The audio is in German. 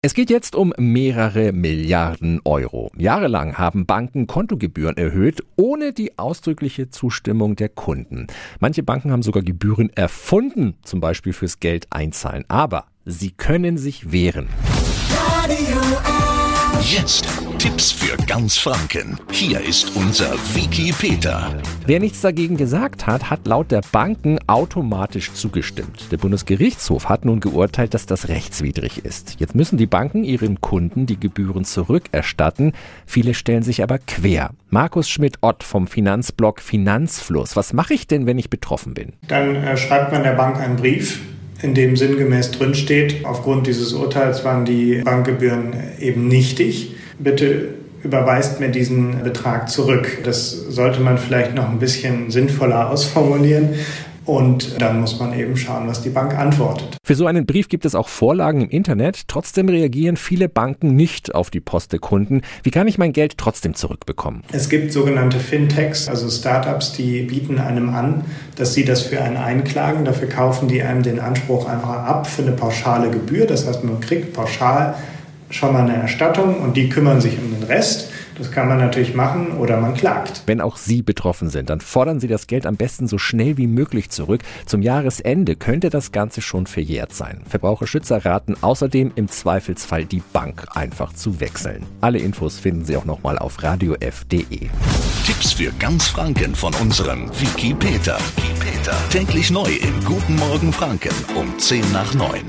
Es geht jetzt um mehrere Milliarden Euro. Jahrelang haben Banken Kontogebühren erhöht, ohne die ausdrückliche Zustimmung der Kunden. Manche Banken haben sogar Gebühren erfunden, zum Beispiel fürs Geld einzahlen. Aber sie können sich wehren. Radio Jetzt Tipps ganz Franken. Hier ist unser Wiki Peter. Wer nichts dagegen gesagt hat, hat laut der Banken automatisch zugestimmt. Der Bundesgerichtshof hat nun geurteilt, dass das rechtswidrig ist. Jetzt müssen die Banken ihren Kunden die Gebühren zurückerstatten. Viele stellen sich aber quer. Markus Schmidt-Ott vom Finanzblog Finanzfluss. Was mache ich denn, wenn ich betroffen bin? Dann äh, schreibt man der Bank einen Brief in dem sinngemäß drinsteht, aufgrund dieses Urteils waren die Bankgebühren eben nichtig. Bitte überweist mir diesen Betrag zurück. Das sollte man vielleicht noch ein bisschen sinnvoller ausformulieren. Und dann muss man eben schauen, was die Bank antwortet. Für so einen Brief gibt es auch Vorlagen im Internet. Trotzdem reagieren viele Banken nicht auf die Post der Kunden. Wie kann ich mein Geld trotzdem zurückbekommen? Es gibt sogenannte Fintechs, also Startups, die bieten einem an, dass sie das für einen einklagen. Dafür kaufen die einem den Anspruch einfach ab für eine pauschale Gebühr. Das heißt, man kriegt pauschal schon mal eine Erstattung und die kümmern sich um den Rest. Das kann man natürlich machen oder man klagt. Wenn auch Sie betroffen sind, dann fordern Sie das Geld am besten so schnell wie möglich zurück. Zum Jahresende könnte das Ganze schon verjährt sein. Verbraucherschützer raten außerdem im Zweifelsfall die Bank einfach zu wechseln. Alle Infos finden Sie auch nochmal auf radiof.de. Tipps für ganz Franken von unserem Wiki Peter. Wiki Peter. Täglich neu im Guten Morgen Franken um 10 nach 9.